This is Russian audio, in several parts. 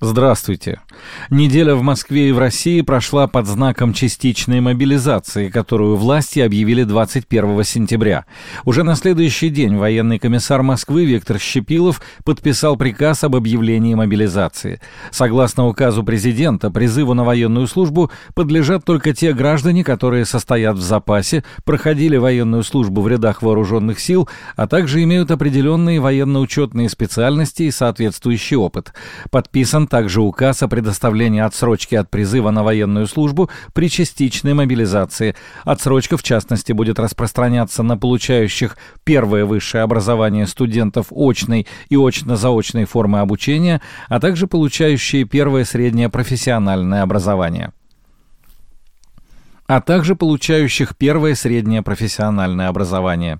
Здравствуйте. Неделя в Москве и в России прошла под знаком частичной мобилизации, которую власти объявили 21 сентября. Уже на следующий день военный комиссар Москвы Виктор Щепилов подписал приказ об объявлении мобилизации. Согласно указу президента, призыву на военную службу подлежат только те граждане, которые состоят в запасе, проходили военную службу в рядах вооруженных сил, а также имеют определенные военно-учетные специальности и соответствующий опыт. Подписан также указ о предоставлении отсрочки от призыва на военную службу при частичной мобилизации. Отсрочка, в частности, будет распространяться на получающих первое высшее образование студентов очной и очно-заочной формы обучения, а также получающие первое среднее профессиональное образование а также получающих первое среднее профессиональное образование.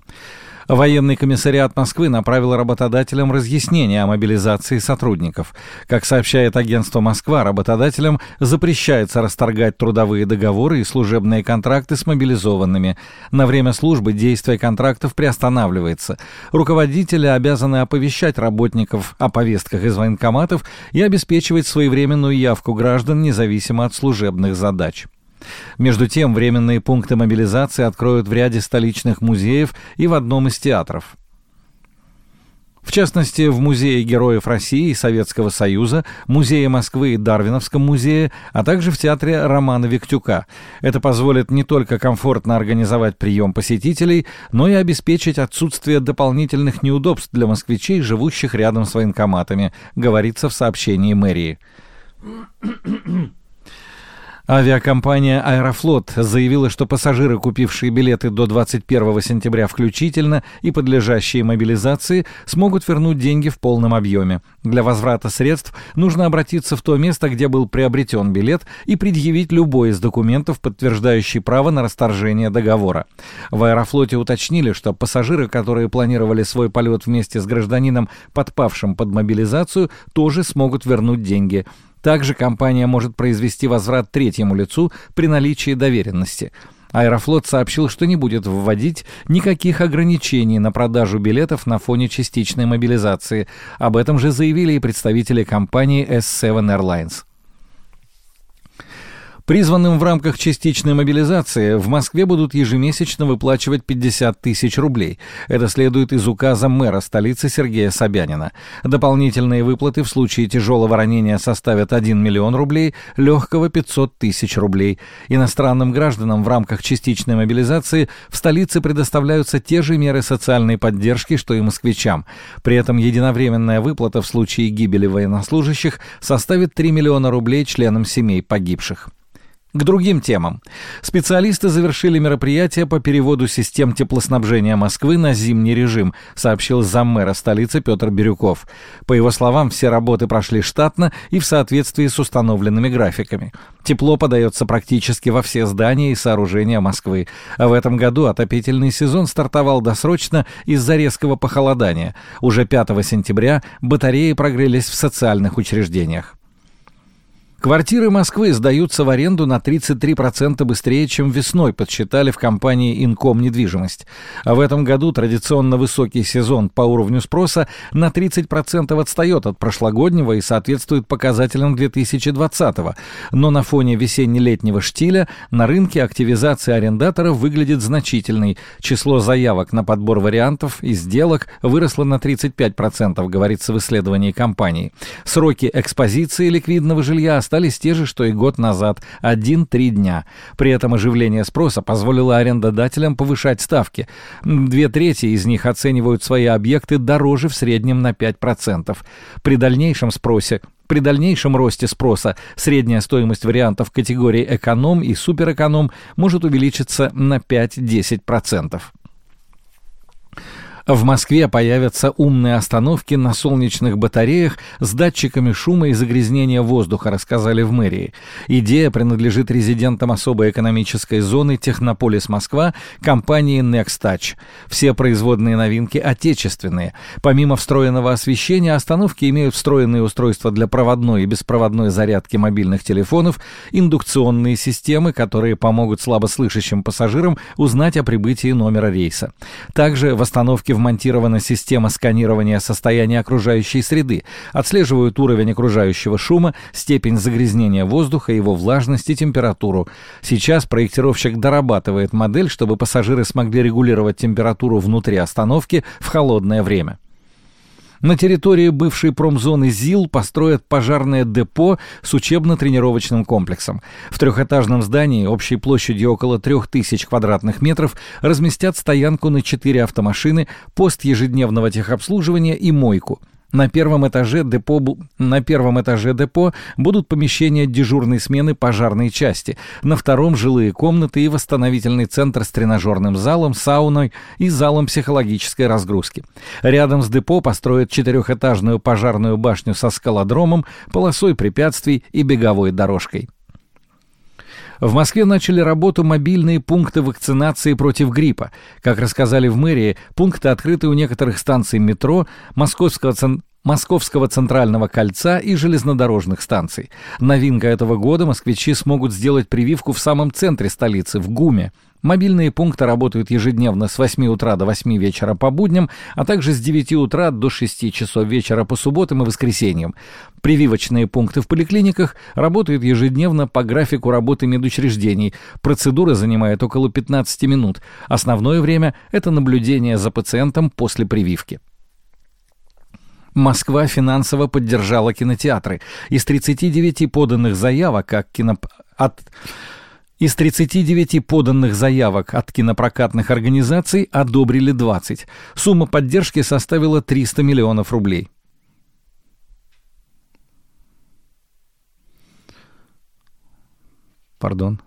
Военный комиссариат Москвы направил работодателям разъяснение о мобилизации сотрудников. Как сообщает агентство «Москва», работодателям запрещается расторгать трудовые договоры и служебные контракты с мобилизованными. На время службы действие контрактов приостанавливается. Руководители обязаны оповещать работников о повестках из военкоматов и обеспечивать своевременную явку граждан независимо от служебных задач. Между тем, временные пункты мобилизации откроют в ряде столичных музеев и в одном из театров. В частности, в Музее Героев России и Советского Союза, Музее Москвы и Дарвиновском музее, а также в Театре Романа Виктюка. Это позволит не только комфортно организовать прием посетителей, но и обеспечить отсутствие дополнительных неудобств для москвичей, живущих рядом с военкоматами, говорится в сообщении мэрии. Авиакомпания «Аэрофлот» заявила, что пассажиры, купившие билеты до 21 сентября включительно и подлежащие мобилизации, смогут вернуть деньги в полном объеме. Для возврата средств нужно обратиться в то место, где был приобретен билет, и предъявить любой из документов, подтверждающий право на расторжение договора. В «Аэрофлоте» уточнили, что пассажиры, которые планировали свой полет вместе с гражданином, подпавшим под мобилизацию, тоже смогут вернуть деньги – также компания может произвести возврат третьему лицу при наличии доверенности. Аэрофлот сообщил, что не будет вводить никаких ограничений на продажу билетов на фоне частичной мобилизации. Об этом же заявили и представители компании S7 Airlines. Призванным в рамках частичной мобилизации в Москве будут ежемесячно выплачивать 50 тысяч рублей. Это следует из указа мэра столицы Сергея Собянина. Дополнительные выплаты в случае тяжелого ранения составят 1 миллион рублей, легкого 500 тысяч рублей. Иностранным гражданам в рамках частичной мобилизации в столице предоставляются те же меры социальной поддержки, что и москвичам. При этом единовременная выплата в случае гибели военнослужащих составит 3 миллиона рублей членам семей погибших. К другим темам. Специалисты завершили мероприятие по переводу систем теплоснабжения Москвы на зимний режим, сообщил заммэра столицы Петр Бирюков. По его словам, все работы прошли штатно и в соответствии с установленными графиками. Тепло подается практически во все здания и сооружения Москвы. А в этом году отопительный сезон стартовал досрочно из-за резкого похолодания. Уже 5 сентября батареи прогрелись в социальных учреждениях. Квартиры Москвы сдаются в аренду на 33% быстрее, чем весной, подсчитали в компании «Инком недвижимость». А в этом году традиционно высокий сезон по уровню спроса на 30% отстает от прошлогоднего и соответствует показателям 2020 -го. Но на фоне весенне-летнего штиля на рынке активизация арендаторов выглядит значительной. Число заявок на подбор вариантов и сделок выросло на 35%, говорится в исследовании компании. Сроки экспозиции ликвидного жилья остались те же, что и год назад – 1-3 дня. При этом оживление спроса позволило арендодателям повышать ставки. Две трети из них оценивают свои объекты дороже в среднем на 5%. При дальнейшем спросе при дальнейшем росте спроса средняя стоимость вариантов категории эконом и суперэконом может увеличиться на 5-10%. В Москве появятся умные остановки на солнечных батареях с датчиками шума и загрязнения воздуха, рассказали в мэрии. Идея принадлежит резидентам особой экономической зоны Технополис Москва компании NextTouch. Все производные новинки отечественные. Помимо встроенного освещения, остановки имеют встроенные устройства для проводной и беспроводной зарядки мобильных телефонов, индукционные системы, которые помогут слабослышащим пассажирам узнать о прибытии номера рейса. Также в остановке в вмонтирована система сканирования состояния окружающей среды, отслеживают уровень окружающего шума, степень загрязнения воздуха, его влажность и температуру. Сейчас проектировщик дорабатывает модель, чтобы пассажиры смогли регулировать температуру внутри остановки в холодное время. На территории бывшей промзоны ЗИЛ построят пожарное депо с учебно-тренировочным комплексом. В трехэтажном здании общей площадью около 3000 квадратных метров разместят стоянку на 4 автомашины, пост ежедневного техобслуживания и мойку – на первом этаже депо, на первом этаже депо будут помещения дежурной смены пожарной части, на втором жилые комнаты и восстановительный центр с тренажерным залом, сауной и залом психологической разгрузки. Рядом с депо построят четырехэтажную пожарную башню со скалодромом, полосой препятствий и беговой дорожкой. В Москве начали работу мобильные пункты вакцинации против гриппа. Как рассказали в мэрии, пункты открыты у некоторых станций метро, Московского, Московского центрального кольца и железнодорожных станций. Новинка этого года москвичи смогут сделать прививку в самом центре столицы, в ГУМе. Мобильные пункты работают ежедневно с 8 утра до 8 вечера по будням, а также с 9 утра до 6 часов вечера по субботам и воскресеньям. Прививочные пункты в поликлиниках работают ежедневно по графику работы медучреждений. Процедура занимает около 15 минут. Основное время – это наблюдение за пациентом после прививки. Москва финансово поддержала кинотеатры. Из 39 поданных заявок как кино... от... Из 39 поданных заявок от кинопрокатных организаций одобрили 20. Сумма поддержки составила 300 миллионов рублей. Пардон.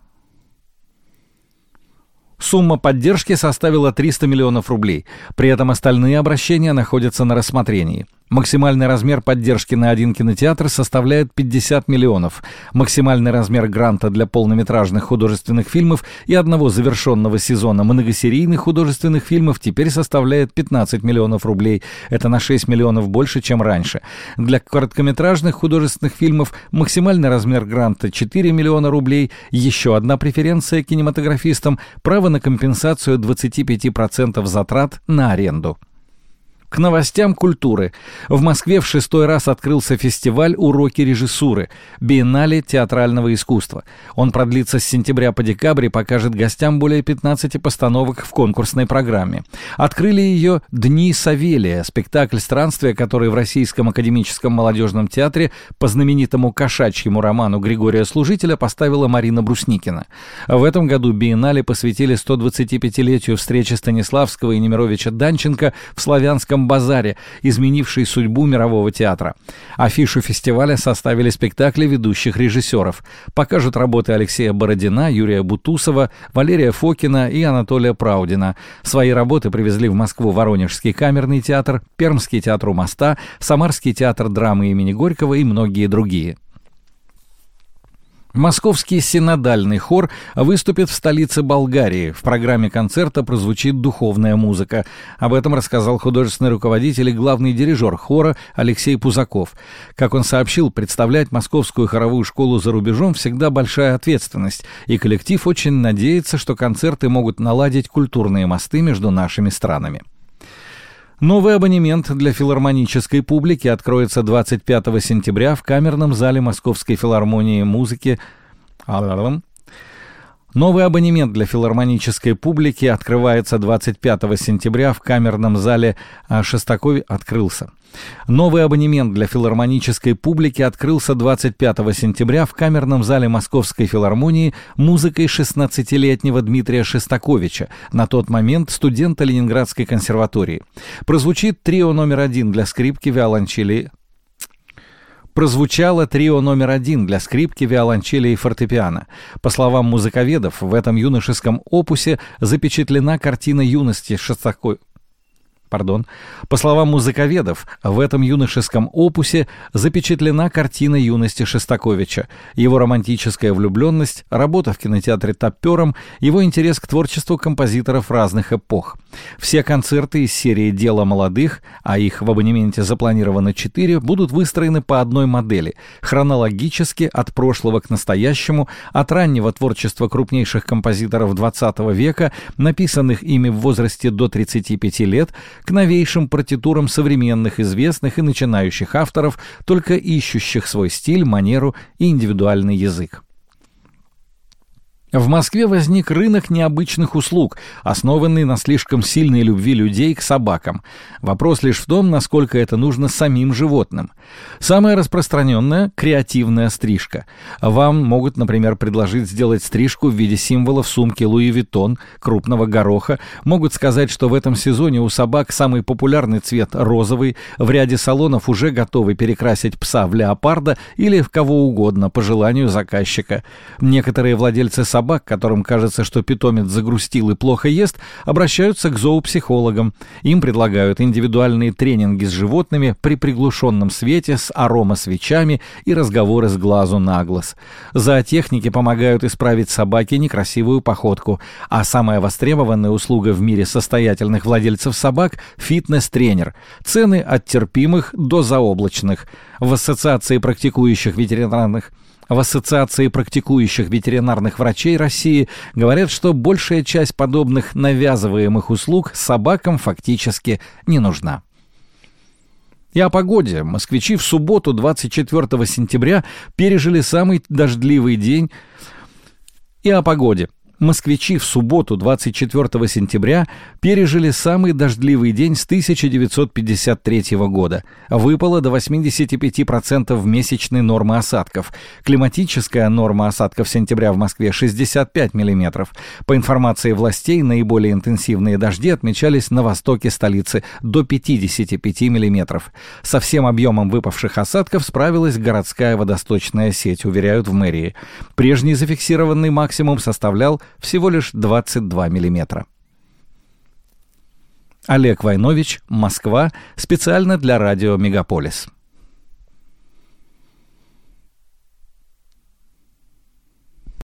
Сумма поддержки составила 300 миллионов рублей. При этом остальные обращения находятся на рассмотрении. Максимальный размер поддержки на один кинотеатр составляет 50 миллионов. Максимальный размер гранта для полнометражных художественных фильмов и одного завершенного сезона многосерийных художественных фильмов теперь составляет 15 миллионов рублей. Это на 6 миллионов больше, чем раньше. Для короткометражных художественных фильмов максимальный размер гранта 4 миллиона рублей. Еще одна преференция кинематографистам – право на компенсацию 25% затрат на аренду. К новостям культуры. В Москве в шестой раз открылся фестиваль «Уроки режиссуры» – биеннале театрального искусства. Он продлится с сентября по декабрь и покажет гостям более 15 постановок в конкурсной программе. Открыли ее «Дни Савелия» – спектакль странствия, который в Российском академическом молодежном театре по знаменитому кошачьему роману Григория Служителя поставила Марина Брусникина. В этом году биеннале посвятили 125-летию встречи Станиславского и Немировича Данченко в славянском Киевском базаре, изменивший судьбу мирового театра. Афишу фестиваля составили спектакли ведущих режиссеров. Покажут работы Алексея Бородина, Юрия Бутусова, Валерия Фокина и Анатолия Праудина. Свои работы привезли в Москву Воронежский камерный театр, Пермский театр у моста, Самарский театр драмы имени Горького и многие другие. Московский синодальный хор выступит в столице Болгарии. В программе концерта прозвучит духовная музыка. Об этом рассказал художественный руководитель и главный дирижер хора Алексей Пузаков. Как он сообщил, представлять московскую хоровую школу за рубежом всегда большая ответственность, и коллектив очень надеется, что концерты могут наладить культурные мосты между нашими странами. Новый абонемент для филармонической публики откроется 25 сентября в камерном зале Московской филармонии музыки. Новый абонемент для филармонической публики открывается 25 сентября в камерном зале Шестакови открылся. Новый абонемент для филармонической публики открылся 25 сентября в камерном зале Московской филармонии музыкой 16-летнего Дмитрия Шестаковича, на тот момент студента Ленинградской консерватории. Прозвучит трио номер один для скрипки, виолончели, прозвучало трио номер один для скрипки, виолончели и фортепиано. По словам музыковедов, в этом юношеском опусе запечатлена картина юности Шостаковича пардон. По словам музыковедов, в этом юношеском опусе запечатлена картина юности Шестаковича, его романтическая влюбленность, работа в кинотеатре «Топпером», его интерес к творчеству композиторов разных эпох. Все концерты из серии «Дело молодых», а их в абонементе запланировано четыре, будут выстроены по одной модели, хронологически от прошлого к настоящему, от раннего творчества крупнейших композиторов XX века, написанных ими в возрасте до 35 лет, к новейшим партитурам современных известных и начинающих авторов, только ищущих свой стиль, манеру и индивидуальный язык. В Москве возник рынок необычных услуг, основанный на слишком сильной любви людей к собакам. Вопрос лишь в том, насколько это нужно самим животным. Самая распространенная – креативная стрижка. Вам могут, например, предложить сделать стрижку в виде символа в сумке Луи Виттон, крупного гороха, могут сказать, что в этом сезоне у собак самый популярный цвет – розовый, в ряде салонов уже готовы перекрасить пса в леопарда или в кого угодно, по желанию заказчика. Некоторые владельцы собак собак, которым кажется, что питомец загрустил и плохо ест, обращаются к зоопсихологам. Им предлагают индивидуальные тренинги с животными при приглушенном свете с аромасвечами и разговоры с глазу на глаз. Зоотехники помогают исправить собаке некрасивую походку, а самая востребованная услуга в мире состоятельных владельцев собак – фитнес-тренер. Цены от терпимых до заоблачных. В Ассоциации практикующих ветеринарных в Ассоциации практикующих ветеринарных врачей России говорят, что большая часть подобных навязываемых услуг собакам фактически не нужна. И о погоде. Москвичи в субботу, 24 сентября, пережили самый дождливый день. И о погоде. Москвичи в субботу, 24 сентября, пережили самый дождливый день с 1953 года. Выпало до 85% месячной нормы осадков. Климатическая норма осадков сентября в Москве 65 мм. По информации властей, наиболее интенсивные дожди отмечались на востоке столицы до 55 мм. Со всем объемом выпавших осадков справилась городская водосточная сеть, уверяют в мэрии. Прежний зафиксированный максимум составлял всего лишь 22 миллиметра. Олег Войнович, Москва, специально для радио «Мегаполис».